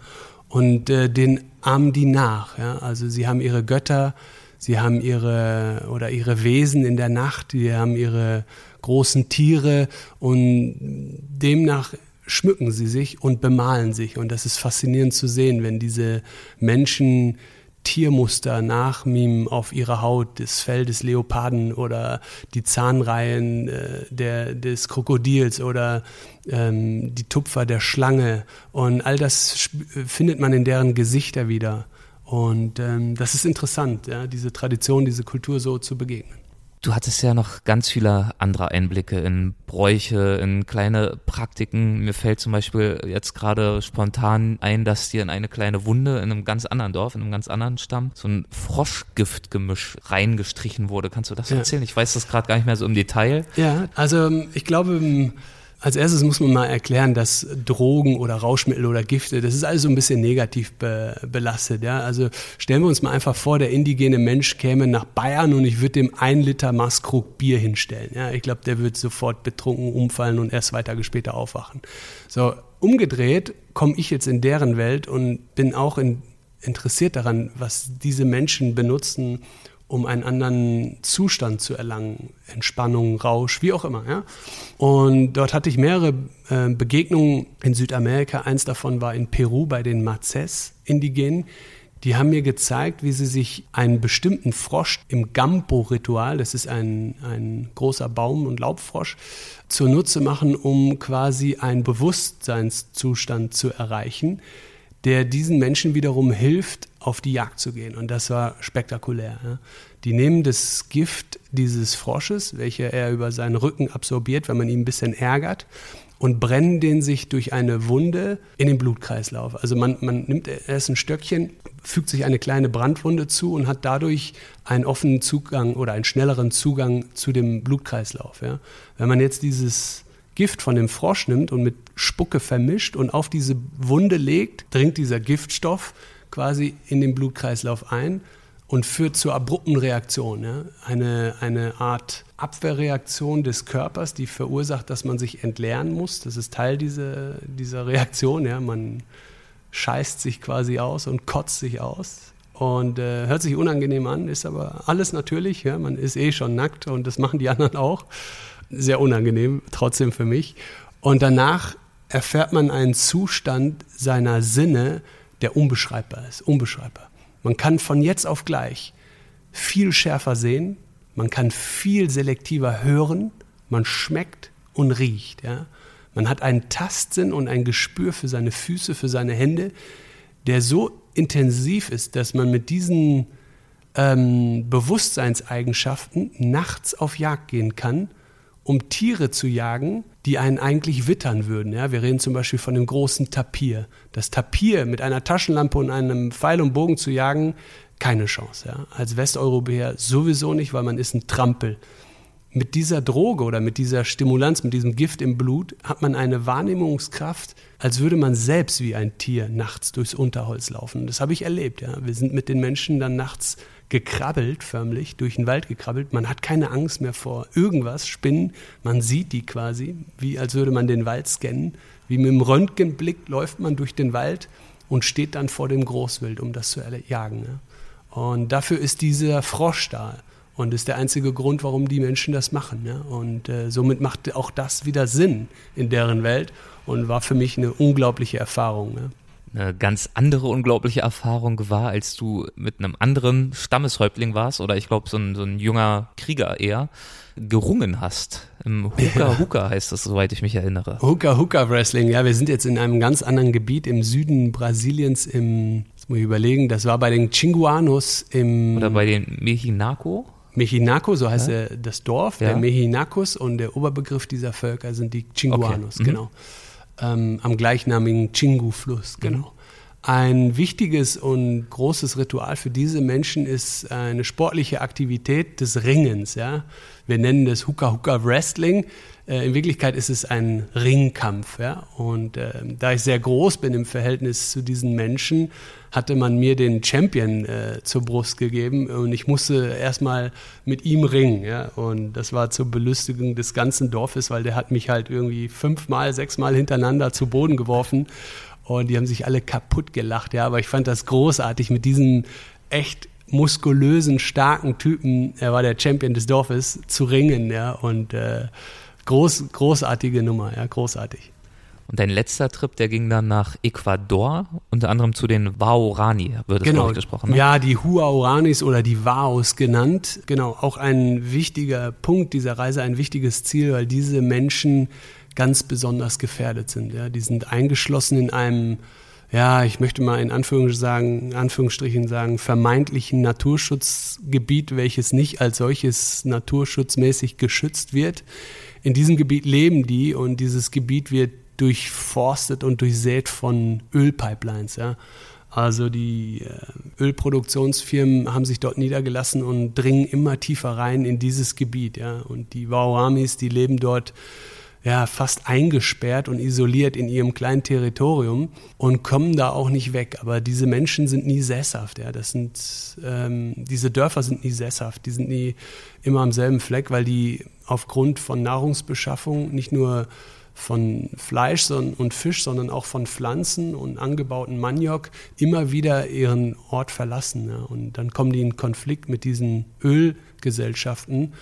Und äh, den ahmen die nach. Ja. Also sie haben ihre Götter, sie haben ihre oder ihre Wesen in der Nacht, sie haben ihre großen Tiere und demnach schmücken sie sich und bemalen sich. Und das ist faszinierend zu sehen, wenn diese Menschen Tiermuster nachmimen auf ihrer Haut, das Fell des Leoparden oder die Zahnreihen äh, der, des Krokodils oder ähm, die Tupfer der Schlange. Und all das findet man in deren Gesichter wieder. Und ähm, das ist interessant, ja, diese Tradition, diese Kultur so zu begegnen. Du hattest ja noch ganz viele andere Einblicke in Bräuche, in kleine Praktiken. Mir fällt zum Beispiel jetzt gerade spontan ein, dass dir in eine kleine Wunde in einem ganz anderen Dorf, in einem ganz anderen Stamm, so ein Froschgiftgemisch reingestrichen wurde. Kannst du das ja. erzählen? Ich weiß das gerade gar nicht mehr so im Detail. Ja, also ich glaube, als erstes muss man mal erklären, dass Drogen oder Rauschmittel oder Gifte, das ist alles so ein bisschen negativ be belastet. Ja? Also stellen wir uns mal einfach vor, der indigene Mensch käme nach Bayern und ich würde dem ein Liter Maßkrug Bier hinstellen. Ja? Ich glaube, der wird sofort betrunken umfallen und erst zwei Tage später aufwachen. So, umgedreht komme ich jetzt in deren Welt und bin auch in, interessiert daran, was diese Menschen benutzen, um einen anderen Zustand zu erlangen, Entspannung, Rausch, wie auch immer. Ja? Und dort hatte ich mehrere äh, Begegnungen in Südamerika. Eins davon war in Peru bei den Mazes Indigenen. Die haben mir gezeigt, wie sie sich einen bestimmten Frosch im Gampo-Ritual, das ist ein, ein großer Baum- und Laubfrosch, zunutze machen, um quasi einen Bewusstseinszustand zu erreichen der diesen Menschen wiederum hilft, auf die Jagd zu gehen. Und das war spektakulär. Ja. Die nehmen das Gift dieses Frosches, welches er über seinen Rücken absorbiert, wenn man ihn ein bisschen ärgert, und brennen den sich durch eine Wunde in den Blutkreislauf. Also man, man nimmt erst ein Stöckchen, fügt sich eine kleine Brandwunde zu und hat dadurch einen offenen Zugang oder einen schnelleren Zugang zu dem Blutkreislauf. Ja. Wenn man jetzt dieses Gift von dem Frosch nimmt und mit Spucke vermischt und auf diese Wunde legt, dringt dieser Giftstoff quasi in den Blutkreislauf ein und führt zur abrupten Reaktion. Ja? Eine, eine Art Abwehrreaktion des Körpers, die verursacht, dass man sich entleeren muss. Das ist Teil dieser, dieser Reaktion. Ja? Man scheißt sich quasi aus und kotzt sich aus. Und äh, hört sich unangenehm an, ist aber alles natürlich. Ja? Man ist eh schon nackt und das machen die anderen auch. Sehr unangenehm, trotzdem für mich. Und danach erfährt man einen Zustand seiner Sinne, der unbeschreibbar ist. Unbeschreibbar. Man kann von jetzt auf gleich viel schärfer sehen, man kann viel selektiver hören, man schmeckt und riecht. Ja? Man hat einen Tastsinn und ein Gespür für seine Füße, für seine Hände, der so intensiv ist, dass man mit diesen ähm, Bewusstseinseigenschaften nachts auf Jagd gehen kann, um Tiere zu jagen, die einen eigentlich wittern würden. Ja, wir reden zum Beispiel von dem großen Tapir. Das Tapir mit einer Taschenlampe und einem Pfeil und Bogen zu jagen, keine Chance. Ja. Als Westeuropäer sowieso nicht, weil man ist ein Trampel. Mit dieser Droge oder mit dieser Stimulanz, mit diesem Gift im Blut, hat man eine Wahrnehmungskraft, als würde man selbst wie ein Tier nachts durchs Unterholz laufen. Das habe ich erlebt. Ja. Wir sind mit den Menschen dann nachts gekrabbelt, förmlich, durch den Wald gekrabbelt. Man hat keine Angst mehr vor irgendwas, Spinnen. Man sieht die quasi, wie als würde man den Wald scannen. Wie mit dem Röntgenblick läuft man durch den Wald und steht dann vor dem Großwild, um das zu jagen. Ne? Und dafür ist dieser Frosch da. Und ist der einzige Grund, warum die Menschen das machen. Ne? Und äh, somit macht auch das wieder Sinn in deren Welt und war für mich eine unglaubliche Erfahrung. Ne? eine ganz andere unglaubliche Erfahrung war, als du mit einem anderen Stammeshäuptling warst oder ich glaube so ein, so ein junger Krieger eher gerungen hast. Im Huka Huka heißt das, soweit ich mich erinnere. Huka Huka Wrestling, ja, wir sind jetzt in einem ganz anderen Gebiet im Süden Brasiliens im, jetzt muss ich überlegen, das war bei den Chinguanos im... Oder bei den Mexinaco? Mexinaco, so heißt ja. das Dorf, ja. der Mexinacos und der Oberbegriff dieser Völker sind die Chinguanos, okay. mhm. genau ähm, am gleichnamigen Chingu-Fluss, mhm. genau. Mhm. Ein wichtiges und großes Ritual für diese Menschen ist eine sportliche Aktivität des Ringens. Ja? Wir nennen das Hooka Hooka Wrestling. Äh, in Wirklichkeit ist es ein Ringkampf. Ja? Und äh, da ich sehr groß bin im Verhältnis zu diesen Menschen, hatte man mir den Champion äh, zur Brust gegeben und ich musste erstmal mit ihm ringen. Ja? Und das war zur Belustigung des ganzen Dorfes, weil der hat mich halt irgendwie fünfmal, sechsmal hintereinander zu Boden geworfen und die haben sich alle kaputt gelacht. Ja? Aber ich fand das großartig mit diesem echt muskulösen, starken Typen, er war der Champion des Dorfes, zu ringen. Ja? Und äh, groß, großartige Nummer, ja, großartig. Und dein letzter Trip, der ging dann nach Ecuador, unter anderem zu den Waorani, wird es genau. gesprochen. Ne? Ja, die Huaoranis oder die Waos genannt. Genau, auch ein wichtiger Punkt dieser Reise, ein wichtiges Ziel, weil diese Menschen ganz besonders gefährdet sind. Ja. Die sind eingeschlossen in einem, ja, ich möchte mal in Anführungsstrichen sagen, vermeintlichen Naturschutzgebiet, welches nicht als solches naturschutzmäßig geschützt wird. In diesem Gebiet leben die und dieses Gebiet wird durchforstet und durchsät von Ölpipelines. Ja. Also die äh, Ölproduktionsfirmen haben sich dort niedergelassen und dringen immer tiefer rein in dieses Gebiet. Ja. Und die Waoamis, die leben dort ja, fast eingesperrt und isoliert in ihrem kleinen Territorium und kommen da auch nicht weg. Aber diese Menschen sind nie sesshaft. Ja. Das sind, ähm, diese Dörfer sind nie sesshaft. Die sind nie immer am selben Fleck, weil die aufgrund von Nahrungsbeschaffung nicht nur von Fleisch und Fisch, sondern auch von Pflanzen und angebauten Maniok immer wieder ihren Ort verlassen. Ja. Und dann kommen die in Konflikt mit diesen Ölgesellschaften.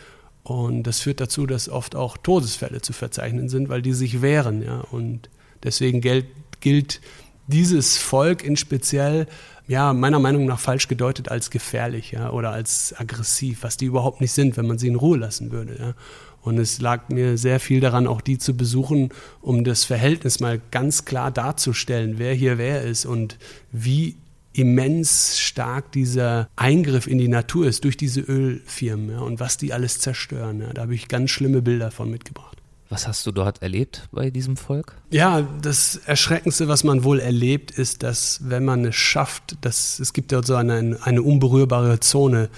Und das führt dazu, dass oft auch Todesfälle zu verzeichnen sind, weil die sich wehren. Und deswegen gilt dieses Volk in speziell ja, meiner Meinung nach falsch gedeutet als gefährlich ja, oder als aggressiv, was die überhaupt nicht sind, wenn man sie in Ruhe lassen würde. Ja. Und es lag mir sehr viel daran, auch die zu besuchen, um das Verhältnis mal ganz klar darzustellen, wer hier wer ist und wie immens stark dieser Eingriff in die Natur ist durch diese Ölfirmen ja, und was die alles zerstören. Ja. Da habe ich ganz schlimme Bilder von mitgebracht. Was hast du dort erlebt bei diesem Volk? Ja, das Erschreckendste, was man wohl erlebt, ist, dass wenn man es schafft, dass es gibt dort so eine, eine unberührbare Zone,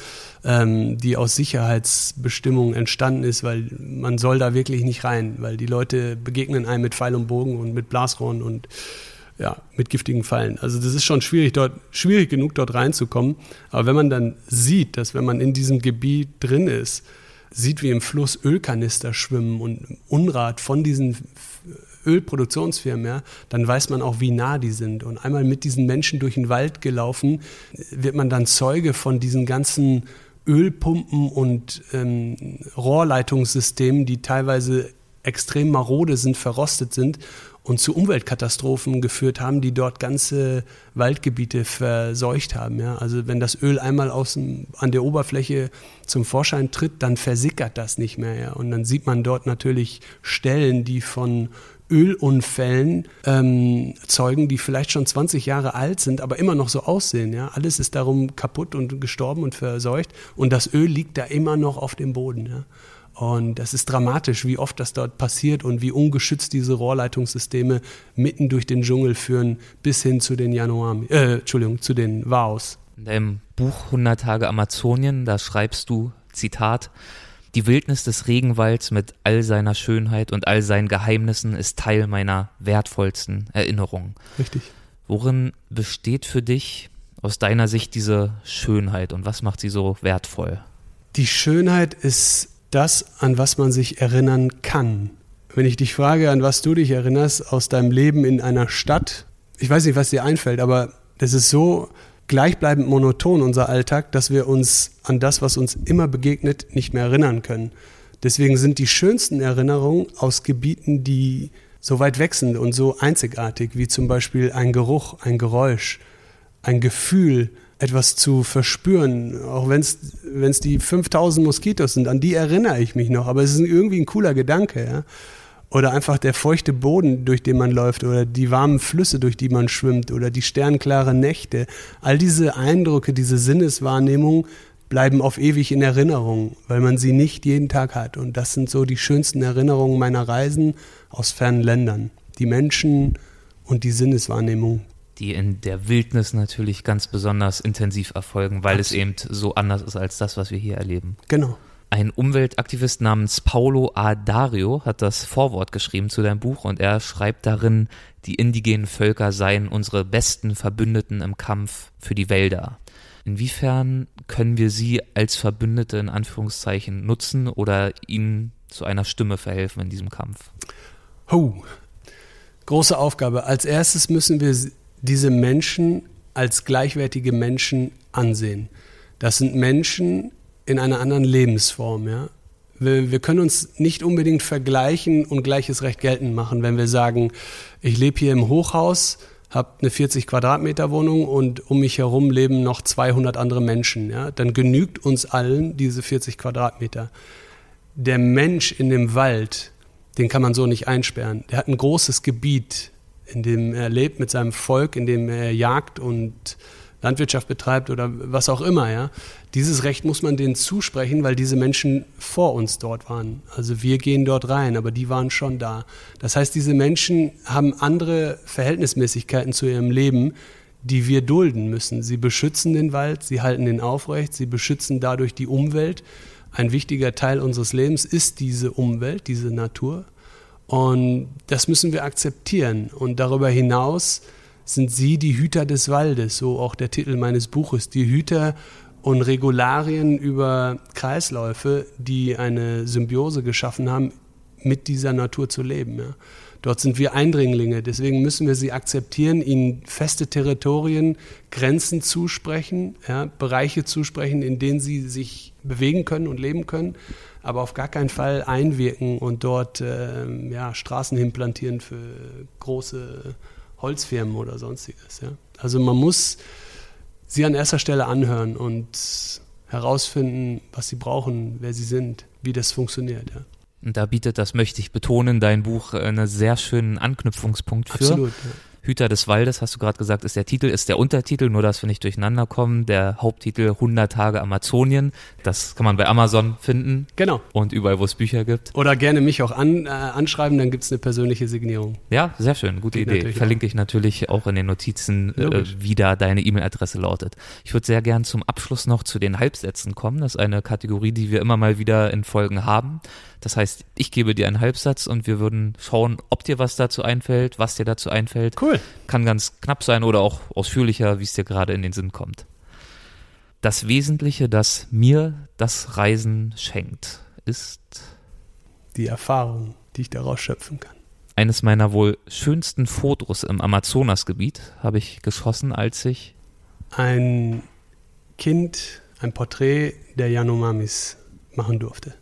ähm, die aus Sicherheitsbestimmungen entstanden ist, weil man soll da wirklich nicht rein, weil die Leute begegnen einem mit Pfeil und Bogen und mit Blasrohren und ja, mit giftigen Fallen. Also das ist schon schwierig, dort, schwierig genug, dort reinzukommen. Aber wenn man dann sieht, dass wenn man in diesem Gebiet drin ist, sieht, wie im Fluss Ölkanister schwimmen und Unrat von diesen Ölproduktionsfirmen, ja, dann weiß man auch, wie nah die sind. Und einmal mit diesen Menschen durch den Wald gelaufen, wird man dann Zeuge von diesen ganzen Ölpumpen und ähm, Rohrleitungssystemen, die teilweise extrem marode sind, verrostet sind und zu Umweltkatastrophen geführt haben, die dort ganze Waldgebiete verseucht haben. Ja? Also wenn das Öl einmal außen an der Oberfläche zum Vorschein tritt, dann versickert das nicht mehr. Ja? Und dann sieht man dort natürlich Stellen, die von Ölunfällen ähm, zeugen, die vielleicht schon 20 Jahre alt sind, aber immer noch so aussehen. Ja? Alles ist darum kaputt und gestorben und verseucht und das Öl liegt da immer noch auf dem Boden. Ja? Und das ist dramatisch, wie oft das dort passiert und wie ungeschützt diese Rohrleitungssysteme mitten durch den Dschungel führen, bis hin zu den Januar, äh, Entschuldigung, zu den Waos. In deinem Buch 100 Tage Amazonien, da schreibst du, Zitat, die Wildnis des Regenwalds mit all seiner Schönheit und all seinen Geheimnissen ist Teil meiner wertvollsten Erinnerungen. Richtig. Worin besteht für dich aus deiner Sicht diese Schönheit und was macht sie so wertvoll? Die Schönheit ist das, an was man sich erinnern kann. Wenn ich dich frage, an was du dich erinnerst aus deinem Leben in einer Stadt, ich weiß nicht, was dir einfällt, aber das ist so gleichbleibend monoton, unser Alltag, dass wir uns an das, was uns immer begegnet, nicht mehr erinnern können. Deswegen sind die schönsten Erinnerungen aus Gebieten, die so weit weg sind und so einzigartig, wie zum Beispiel ein Geruch, ein Geräusch, ein Gefühl, etwas zu verspüren, auch wenn es die 5000 Moskitos sind, an die erinnere ich mich noch, aber es ist irgendwie ein cooler Gedanke, ja. Oder einfach der feuchte Boden, durch den man läuft, oder die warmen Flüsse, durch die man schwimmt, oder die sternklaren Nächte. All diese Eindrücke, diese Sinneswahrnehmung bleiben auf ewig in Erinnerung, weil man sie nicht jeden Tag hat. Und das sind so die schönsten Erinnerungen meiner Reisen aus fernen Ländern. Die Menschen und die Sinneswahrnehmung, die in der Wildnis natürlich ganz besonders intensiv erfolgen, weil Absolut. es eben so anders ist als das, was wir hier erleben. Genau. Ein Umweltaktivist namens Paulo A. Dario hat das Vorwort geschrieben zu deinem Buch und er schreibt darin, die indigenen Völker seien unsere besten Verbündeten im Kampf für die Wälder. Inwiefern können wir sie als Verbündete in Anführungszeichen nutzen oder ihnen zu einer Stimme verhelfen in diesem Kampf? Oh, große Aufgabe. Als erstes müssen wir diese Menschen als gleichwertige Menschen ansehen. Das sind Menschen in einer anderen Lebensform. Ja? Wir, wir, können uns nicht unbedingt vergleichen und gleiches Recht geltend machen, wenn wir sagen, ich lebe hier im Hochhaus, habe eine 40 Quadratmeter Wohnung und um mich herum leben noch 200 andere Menschen. Ja? Dann genügt uns allen diese 40 Quadratmeter. Der Mensch in dem Wald, den kann man so nicht einsperren. Der hat ein großes Gebiet, in dem er lebt mit seinem Volk, in dem er Jagd und Landwirtschaft betreibt oder was auch immer, ja. Dieses Recht muss man denen zusprechen, weil diese Menschen vor uns dort waren. Also wir gehen dort rein, aber die waren schon da. Das heißt, diese Menschen haben andere Verhältnismäßigkeiten zu ihrem Leben, die wir dulden müssen. Sie beschützen den Wald, sie halten ihn aufrecht, sie beschützen dadurch die Umwelt. Ein wichtiger Teil unseres Lebens ist diese Umwelt, diese Natur. Und das müssen wir akzeptieren. Und darüber hinaus sind sie die Hüter des Waldes, so auch der Titel meines Buches, die Hüter und Regularien über Kreisläufe, die eine Symbiose geschaffen haben, mit dieser Natur zu leben. Ja. Dort sind wir Eindringlinge, deswegen müssen wir sie akzeptieren, ihnen feste Territorien, Grenzen zusprechen, ja, Bereiche zusprechen, in denen sie sich bewegen können und leben können aber auf gar keinen Fall einwirken und dort äh, ja, Straßen hinplantieren für große Holzfirmen oder sonstiges. Ja? Also man muss sie an erster Stelle anhören und herausfinden, was sie brauchen, wer sie sind, wie das funktioniert. Ja. Und da bietet, das möchte ich betonen, dein Buch einen sehr schönen Anknüpfungspunkt für. Absolut. Ja. Hüter des Waldes, hast du gerade gesagt, ist der Titel, ist der Untertitel, nur dass wir nicht durcheinander kommen. Der Haupttitel 100 Tage Amazonien. Das kann man bei Amazon finden. Genau. Und überall, wo es Bücher gibt. Oder gerne mich auch an, äh, anschreiben, dann gibt es eine persönliche Signierung. Ja, sehr schön, gute Geht Idee. Verlinke auch. ich natürlich auch in den Notizen, äh, wie da deine E-Mail-Adresse lautet. Ich würde sehr gern zum Abschluss noch zu den Halbsätzen kommen. Das ist eine Kategorie, die wir immer mal wieder in Folgen haben. Das heißt, ich gebe dir einen Halbsatz und wir würden schauen, ob dir was dazu einfällt, was dir dazu einfällt. Cool. Kann ganz knapp sein oder auch ausführlicher, wie es dir gerade in den Sinn kommt. Das Wesentliche, das mir das Reisen schenkt, ist die Erfahrung, die ich daraus schöpfen kann. Eines meiner wohl schönsten Fotos im Amazonasgebiet habe ich geschossen, als ich ein Kind, ein Porträt der Yanomamis machen durfte.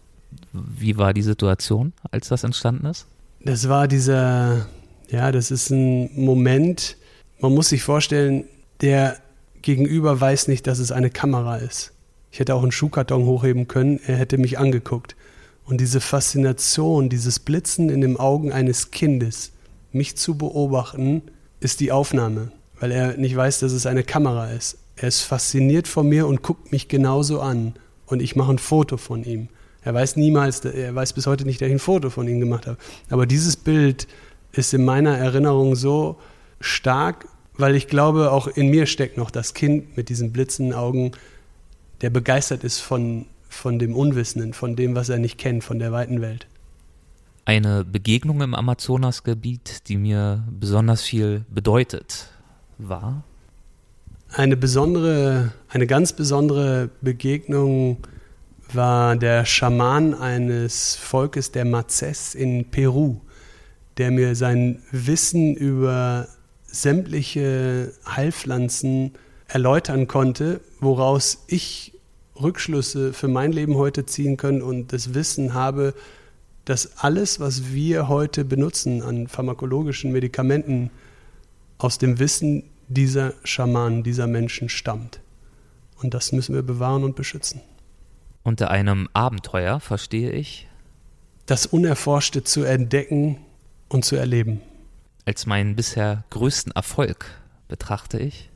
Wie war die Situation, als das entstanden ist? Das war dieser, ja, das ist ein Moment, man muss sich vorstellen, der Gegenüber weiß nicht, dass es eine Kamera ist. Ich hätte auch einen Schuhkarton hochheben können, er hätte mich angeguckt. Und diese Faszination, dieses Blitzen in den Augen eines Kindes, mich zu beobachten, ist die Aufnahme, weil er nicht weiß, dass es eine Kamera ist. Er ist fasziniert von mir und guckt mich genauso an. Und ich mache ein Foto von ihm. Er weiß niemals, er weiß bis heute nicht, dass ich ein Foto von ihm gemacht habe. Aber dieses Bild ist in meiner Erinnerung so stark, weil ich glaube, auch in mir steckt noch das Kind mit diesen blitzenden Augen, der begeistert ist von, von dem Unwissenden, von dem, was er nicht kennt, von der weiten Welt. Eine Begegnung im Amazonasgebiet, die mir besonders viel bedeutet, war? Eine besondere, eine ganz besondere Begegnung war der Schaman eines Volkes der Mazes in Peru, der mir sein Wissen über sämtliche Heilpflanzen erläutern konnte, woraus ich Rückschlüsse für mein Leben heute ziehen kann und das Wissen habe, dass alles, was wir heute benutzen an pharmakologischen Medikamenten, aus dem Wissen dieser Schamanen, dieser Menschen stammt. Und das müssen wir bewahren und beschützen. Unter einem Abenteuer verstehe ich. Das Unerforschte zu entdecken und zu erleben. Als meinen bisher größten Erfolg betrachte ich.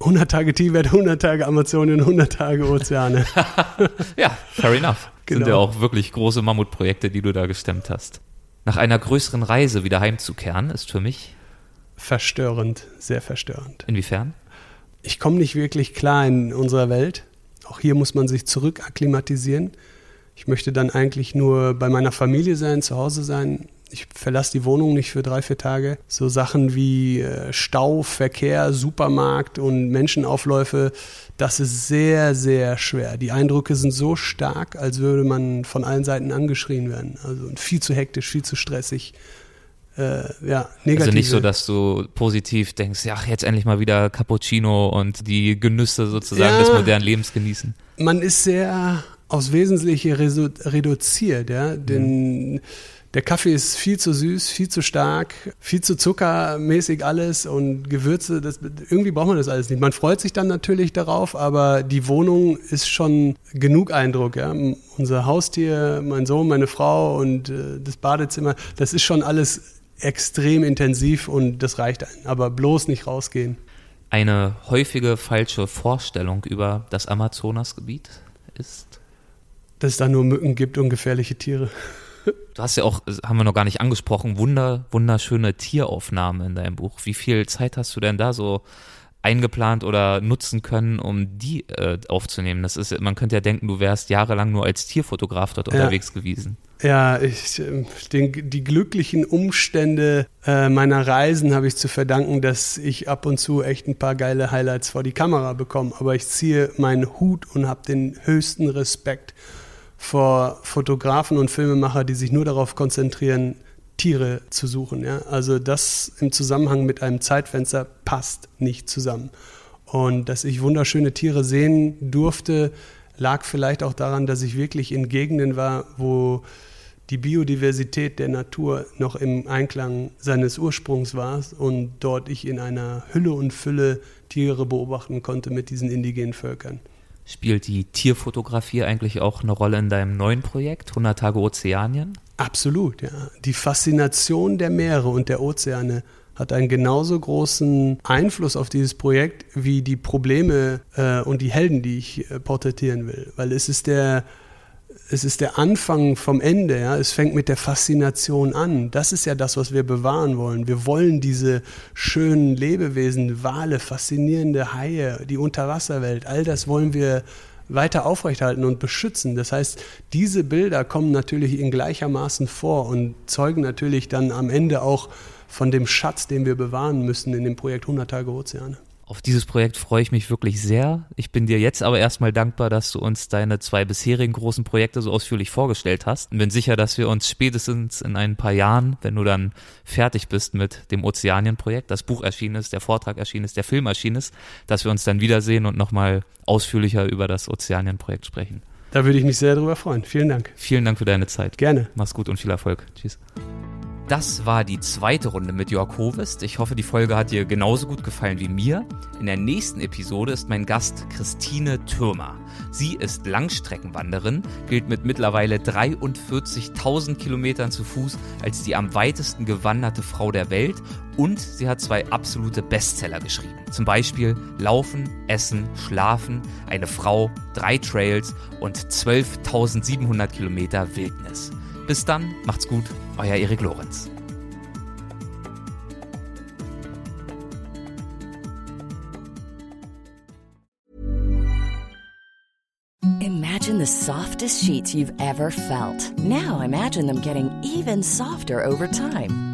100 Tage Tibet, 100 Tage Amazonien, 100 Tage Ozeane. ja, fair enough. Genau. Sind ja auch wirklich große Mammutprojekte, die du da gestemmt hast. Nach einer größeren Reise wieder heimzukehren, ist für mich verstörend, sehr verstörend. Inwiefern? Ich komme nicht wirklich klar in unserer Welt. Auch hier muss man sich zurückakklimatisieren. Ich möchte dann eigentlich nur bei meiner Familie sein, zu Hause sein. Ich verlasse die Wohnung nicht für drei, vier Tage. So Sachen wie äh, Stau, Verkehr, Supermarkt und Menschenaufläufe, das ist sehr, sehr schwer. Die Eindrücke sind so stark, als würde man von allen Seiten angeschrien werden. Also viel zu hektisch, viel zu stressig äh, ja, negative. Also nicht so, dass du positiv denkst, ja, jetzt endlich mal wieder Cappuccino und die Genüsse sozusagen ja, des modernen Lebens genießen. Man ist sehr aufs Wesentliche reduziert, ja, denn mhm. Der Kaffee ist viel zu süß, viel zu stark, viel zu zuckermäßig alles und Gewürze, das, irgendwie braucht man das alles nicht. Man freut sich dann natürlich darauf, aber die Wohnung ist schon genug Eindruck, ja. Unser Haustier, mein Sohn, meine Frau und äh, das Badezimmer, das ist schon alles extrem intensiv und das reicht einem. Aber bloß nicht rausgehen. Eine häufige falsche Vorstellung über das Amazonasgebiet ist? Dass es da nur Mücken gibt und gefährliche Tiere. Du hast ja auch, haben wir noch gar nicht angesprochen, wunder, wunderschöne Tieraufnahmen in deinem Buch. Wie viel Zeit hast du denn da so eingeplant oder nutzen können, um die äh, aufzunehmen? Das ist, man könnte ja denken, du wärst jahrelang nur als Tierfotograf dort ja. unterwegs gewesen. Ja, ich, ähm, den, die glücklichen Umstände äh, meiner Reisen habe ich zu verdanken, dass ich ab und zu echt ein paar geile Highlights vor die Kamera bekomme. Aber ich ziehe meinen Hut und habe den höchsten Respekt vor Fotografen und Filmemacher, die sich nur darauf konzentrieren, Tiere zu suchen. Ja? Also das im Zusammenhang mit einem Zeitfenster passt nicht zusammen. Und dass ich wunderschöne Tiere sehen durfte, lag vielleicht auch daran, dass ich wirklich in Gegenden war, wo die Biodiversität der Natur noch im Einklang seines Ursprungs war und dort ich in einer Hülle und Fülle Tiere beobachten konnte mit diesen indigenen Völkern. Spielt die Tierfotografie eigentlich auch eine Rolle in deinem neuen Projekt, 100 Tage Ozeanien? Absolut, ja. Die Faszination der Meere und der Ozeane hat einen genauso großen Einfluss auf dieses Projekt wie die Probleme äh, und die Helden, die ich äh, porträtieren will. Weil es ist der es ist der Anfang vom Ende, ja. Es fängt mit der Faszination an. Das ist ja das, was wir bewahren wollen. Wir wollen diese schönen Lebewesen, Wale, faszinierende Haie, die Unterwasserwelt, all das wollen wir weiter aufrechthalten und beschützen. Das heißt, diese Bilder kommen natürlich in gleichermaßen vor und zeugen natürlich dann am Ende auch von dem Schatz, den wir bewahren müssen in dem Projekt 100 Tage Ozeane. Auf dieses Projekt freue ich mich wirklich sehr. Ich bin dir jetzt aber erstmal dankbar, dass du uns deine zwei bisherigen großen Projekte so ausführlich vorgestellt hast und bin sicher, dass wir uns spätestens in ein paar Jahren, wenn du dann fertig bist mit dem Ozeanien-Projekt, das Buch erschienen ist, der Vortrag erschienen ist, der Film erschienen ist, dass wir uns dann wiedersehen und nochmal ausführlicher über das Ozeanien-Projekt sprechen. Da würde ich mich sehr darüber freuen. Vielen Dank. Vielen Dank für deine Zeit. Gerne. Mach's gut und viel Erfolg. Tschüss. Das war die zweite Runde mit Jörg Hovest. Ich hoffe, die Folge hat dir genauso gut gefallen wie mir. In der nächsten Episode ist mein Gast Christine Türmer. Sie ist Langstreckenwanderin, gilt mit mittlerweile 43.000 Kilometern zu Fuß als die am weitesten gewanderte Frau der Welt und sie hat zwei absolute Bestseller geschrieben. Zum Beispiel Laufen, Essen, Schlafen, eine Frau, drei Trails und 12.700 Kilometer Wildnis. Bis dann, macht's gut, euer Erik Lorenz. Imagine the softest sheets you've ever felt. Now imagine them getting even softer over time.